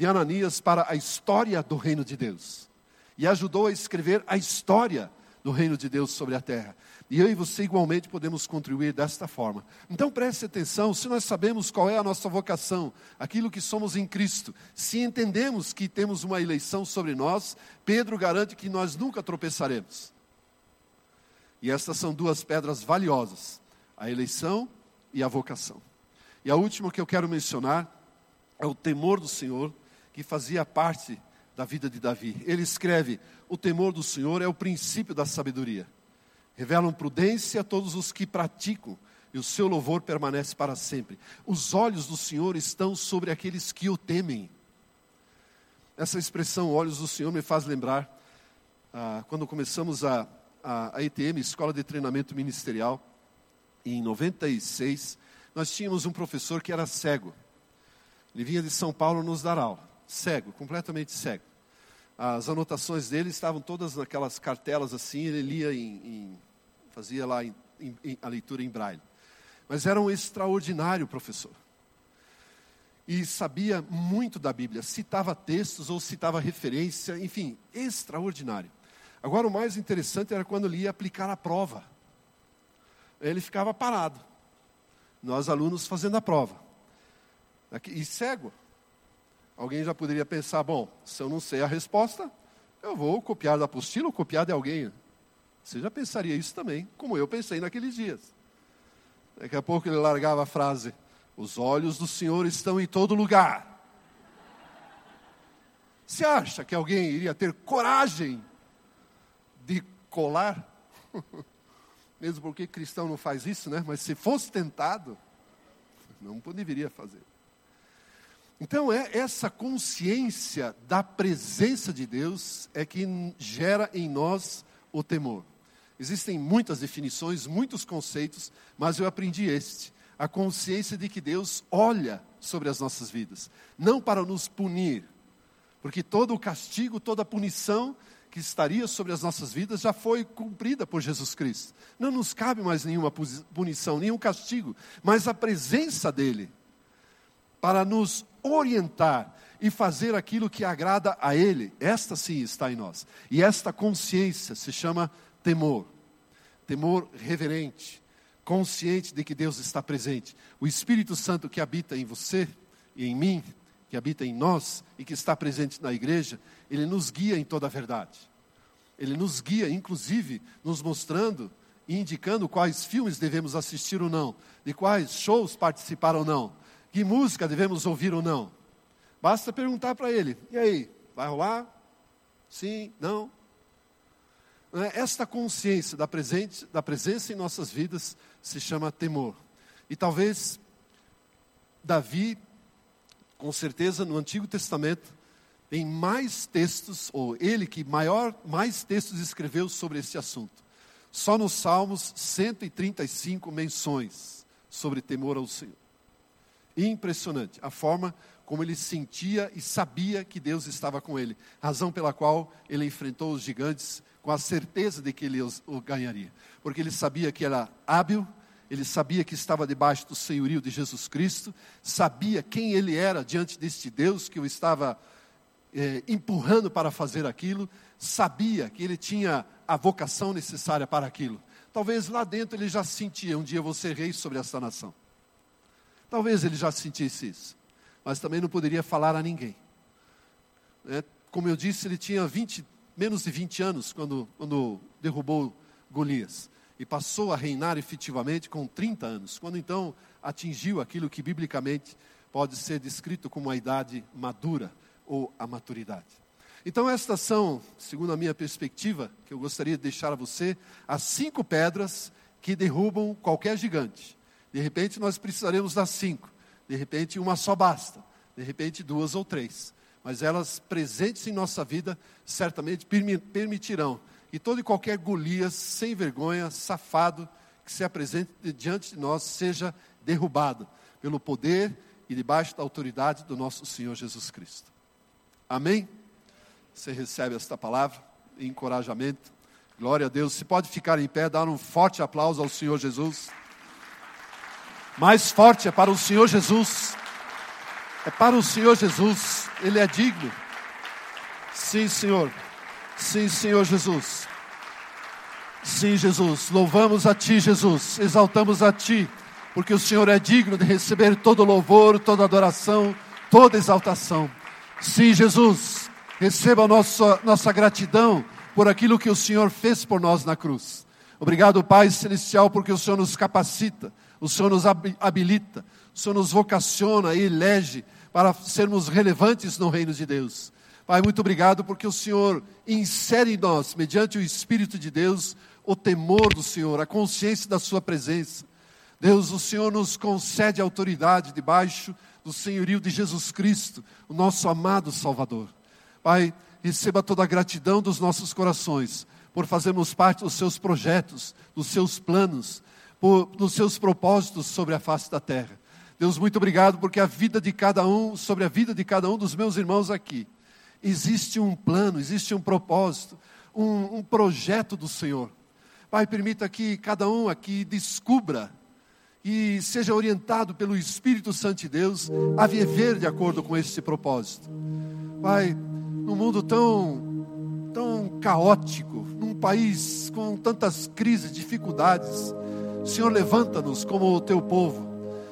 de Ananias para a história do reino de Deus. E ajudou a escrever a história do reino de Deus sobre a terra. E eu e você igualmente podemos contribuir desta forma. Então preste atenção, se nós sabemos qual é a nossa vocação, aquilo que somos em Cristo, se entendemos que temos uma eleição sobre nós, Pedro garante que nós nunca tropeçaremos. E estas são duas pedras valiosas: a eleição e a vocação. E a última que eu quero mencionar é o temor do Senhor, que fazia parte da vida de Davi. Ele escreve: O temor do Senhor é o princípio da sabedoria. Revelam prudência a todos os que praticam, e o seu louvor permanece para sempre. Os olhos do Senhor estão sobre aqueles que o temem. Essa expressão, olhos do Senhor, me faz lembrar, ah, quando começamos a a, a ETM, Escola de Treinamento Ministerial, em 96, nós tínhamos um professor que era cego. Ele vinha de São Paulo nos dar aula, cego, completamente cego. As anotações dele estavam todas naquelas cartelas assim, ele lia em, em fazia lá em, em, a leitura em braille. Mas era um extraordinário professor. E sabia muito da Bíblia, citava textos ou citava referência, enfim, extraordinário. Agora, o mais interessante era quando ele ia aplicar a prova. Ele ficava parado. Nós, alunos, fazendo a prova. E cego. Alguém já poderia pensar: bom, se eu não sei a resposta, eu vou copiar da apostila ou copiar de alguém. Você já pensaria isso também, como eu pensei naqueles dias. Daqui a pouco ele largava a frase: Os olhos do Senhor estão em todo lugar. Você acha que alguém iria ter coragem de colar, mesmo porque cristão não faz isso, né? Mas se fosse tentado, não deveria fazer. Então é essa consciência da presença de Deus é que gera em nós o temor. Existem muitas definições, muitos conceitos, mas eu aprendi este: a consciência de que Deus olha sobre as nossas vidas, não para nos punir, porque todo o castigo, toda a punição que estaria sobre as nossas vidas já foi cumprida por Jesus Cristo. Não nos cabe mais nenhuma punição, nenhum castigo, mas a presença dEle para nos orientar e fazer aquilo que agrada a Ele. Esta sim está em nós. E esta consciência se chama temor. Temor reverente, consciente de que Deus está presente. O Espírito Santo que habita em você e em mim que habita em nós e que está presente na igreja, ele nos guia em toda a verdade. Ele nos guia, inclusive, nos mostrando e indicando quais filmes devemos assistir ou não, de quais shows participar ou não, que música devemos ouvir ou não. Basta perguntar para ele: e aí, vai rolar? Sim? Não? É? Esta consciência da, presente, da presença em nossas vidas se chama temor. E talvez Davi com certeza no Antigo Testamento tem mais textos, ou ele que maior, mais textos escreveu sobre esse assunto. Só nos Salmos 135 menções sobre temor ao Senhor. Impressionante a forma como ele sentia e sabia que Deus estava com ele, razão pela qual ele enfrentou os gigantes com a certeza de que ele os, o ganharia, porque ele sabia que era hábil, ele sabia que estava debaixo do senhorio de Jesus Cristo, sabia quem ele era diante deste Deus que o estava é, empurrando para fazer aquilo, sabia que ele tinha a vocação necessária para aquilo. Talvez lá dentro ele já sentia, um dia vou ser rei sobre esta nação. Talvez ele já sentisse isso, mas também não poderia falar a ninguém. É, como eu disse, ele tinha 20, menos de 20 anos quando, quando derrubou Golias e passou a reinar efetivamente com 30 anos, quando então atingiu aquilo que biblicamente pode ser descrito como a idade madura ou a maturidade. Então, estas são, segundo a minha perspectiva, que eu gostaria de deixar a você, as cinco pedras que derrubam qualquer gigante. De repente nós precisaremos das cinco, de repente uma só basta, de repente duas ou três. Mas elas presentes em nossa vida certamente permitirão que todo e qualquer Golias sem vergonha, safado, que se apresente diante de nós seja derrubado pelo poder e debaixo da autoridade do nosso Senhor Jesus Cristo. Amém? Você recebe esta palavra, encorajamento. Glória a Deus. Se pode ficar em pé, dar um forte aplauso ao Senhor Jesus. Mais forte é para o Senhor Jesus. É para o Senhor Jesus. Ele é digno. Sim, Senhor. Sim, Senhor Jesus. Sim, Jesus. Louvamos a Ti, Jesus. Exaltamos a Ti. Porque o Senhor é digno de receber todo louvor, toda adoração, toda exaltação. Sim, Jesus. Receba nossa, nossa gratidão por aquilo que o Senhor fez por nós na cruz. Obrigado, Pai Celestial, porque o Senhor nos capacita o Senhor nos habilita, o Senhor nos vocaciona e elege para sermos relevantes no reino de Deus. Pai, muito obrigado porque o Senhor insere em nós, mediante o Espírito de Deus, o temor do Senhor, a consciência da Sua presença. Deus, o Senhor nos concede autoridade debaixo do senhorio de Jesus Cristo, o nosso amado Salvador. Pai, receba toda a gratidão dos nossos corações por fazermos parte dos seus projetos, dos seus planos, por, nos seus propósitos sobre a face da terra. Deus, muito obrigado porque a vida de cada um, sobre a vida de cada um dos meus irmãos aqui, existe um plano, existe um propósito, um, um projeto do Senhor. Pai, permita que cada um aqui descubra e seja orientado pelo Espírito Santo de Deus a viver de acordo com esse propósito. Pai, num mundo tão, tão caótico, num país com tantas crises, dificuldades, Senhor, levanta-nos como o teu povo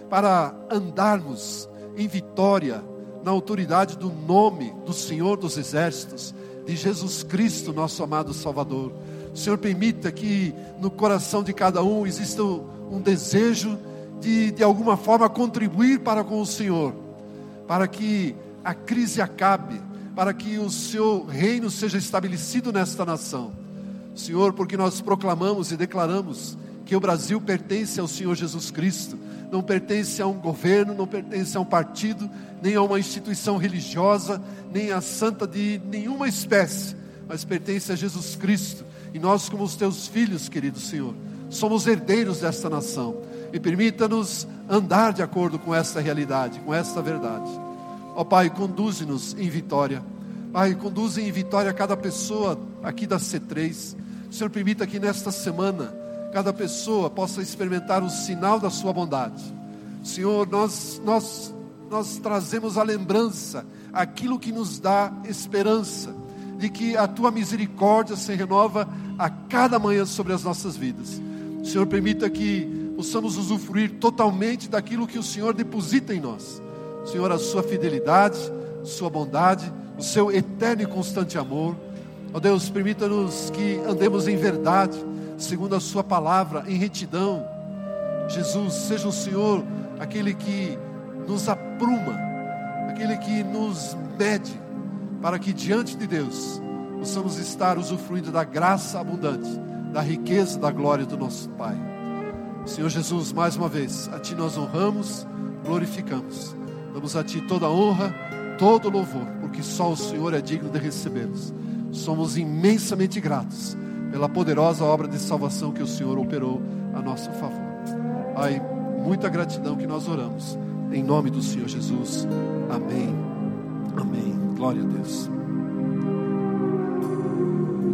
para andarmos em vitória na autoridade do nome do Senhor dos Exércitos, de Jesus Cristo, nosso amado Salvador. Senhor, permita que no coração de cada um exista um desejo de, de alguma forma, contribuir para com o Senhor, para que a crise acabe, para que o seu reino seja estabelecido nesta nação. Senhor, porque nós proclamamos e declaramos que o Brasil pertence ao Senhor Jesus Cristo, não pertence a um governo, não pertence a um partido, nem a uma instituição religiosa, nem a santa de nenhuma espécie, mas pertence a Jesus Cristo. E nós, como os teus filhos, querido Senhor, somos herdeiros desta nação. E permita-nos andar de acordo com esta realidade, com esta verdade. Ó Pai, conduze-nos em vitória. Pai, conduze em vitória cada pessoa aqui da C3. Senhor, permita que nesta semana cada pessoa possa experimentar o sinal da sua bondade. Senhor, nós, nós, nós trazemos a lembrança, aquilo que nos dá esperança, de que a tua misericórdia se renova a cada manhã sobre as nossas vidas. Senhor, permita que possamos usufruir totalmente daquilo que o Senhor deposita em nós. Senhor, a sua fidelidade, sua bondade, o seu eterno e constante amor. Ó oh Deus, permita-nos que andemos em verdade segundo a Sua palavra, em retidão. Jesus, seja o Senhor aquele que nos apruma, aquele que nos mede, para que diante de Deus possamos estar usufruindo da graça abundante, da riqueza, da glória do nosso Pai. Senhor Jesus, mais uma vez, a Ti nós honramos, glorificamos, damos a Ti toda a honra, todo o louvor, porque só o Senhor é digno de recebê-los. Somos imensamente gratos pela poderosa obra de salvação que o Senhor operou a nosso favor. Pai, muita gratidão que nós oramos, em nome do Senhor Jesus. Amém. Amém. Glória a Deus.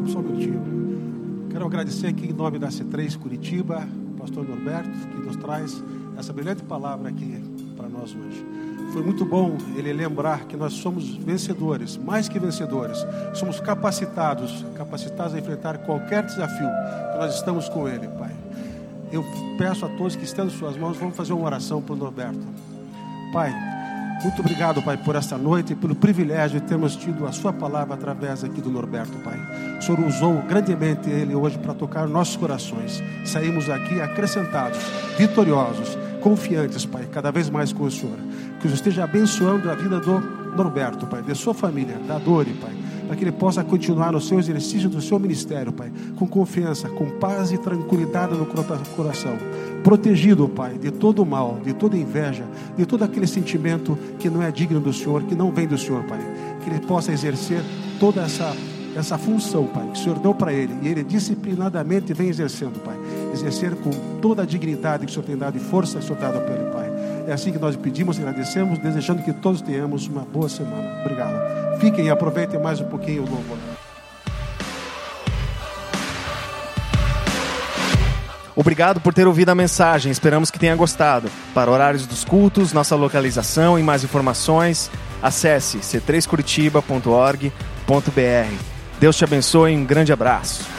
Só um minutinho. Quero agradecer aqui em nome da C3 Curitiba, pastor Norberto, que nos traz essa brilhante palavra aqui para nós hoje. Foi muito bom ele lembrar que nós somos vencedores, mais que vencedores. Somos capacitados, capacitados a enfrentar qualquer desafio nós estamos com ele, Pai. Eu peço a todos que estão em suas mãos, vamos fazer uma oração para o Norberto. Pai, muito obrigado, Pai, por esta noite e pelo privilégio de termos tido a Sua palavra através aqui do Norberto, Pai. O Senhor usou grandemente ele hoje para tocar nossos corações. Saímos aqui acrescentados, vitoriosos, confiantes, Pai, cada vez mais com o Senhor. Que o Senhor esteja abençoando a vida do Norberto, Pai, de sua família, da Dori, Pai, para que ele possa continuar no seu exercício do seu ministério, Pai, com confiança, com paz e tranquilidade no coração protegido, Pai, de todo o mal, de toda inveja, de todo aquele sentimento que não é digno do Senhor, que não vem do Senhor, Pai. Que ele possa exercer toda essa, essa função, Pai, que o Senhor deu para ele, e ele disciplinadamente vem exercendo, Pai. Exercer com toda a dignidade que o Senhor tem dado e força que o Senhor dado ele, Pai. É assim que nós pedimos agradecemos, desejando que todos tenhamos uma boa semana. Obrigado. Fiquem e aproveitem mais um pouquinho o louvor. Obrigado por ter ouvido a mensagem, esperamos que tenha gostado. Para horários dos cultos, nossa localização e mais informações, acesse c3curitiba.org.br. Deus te abençoe e um grande abraço.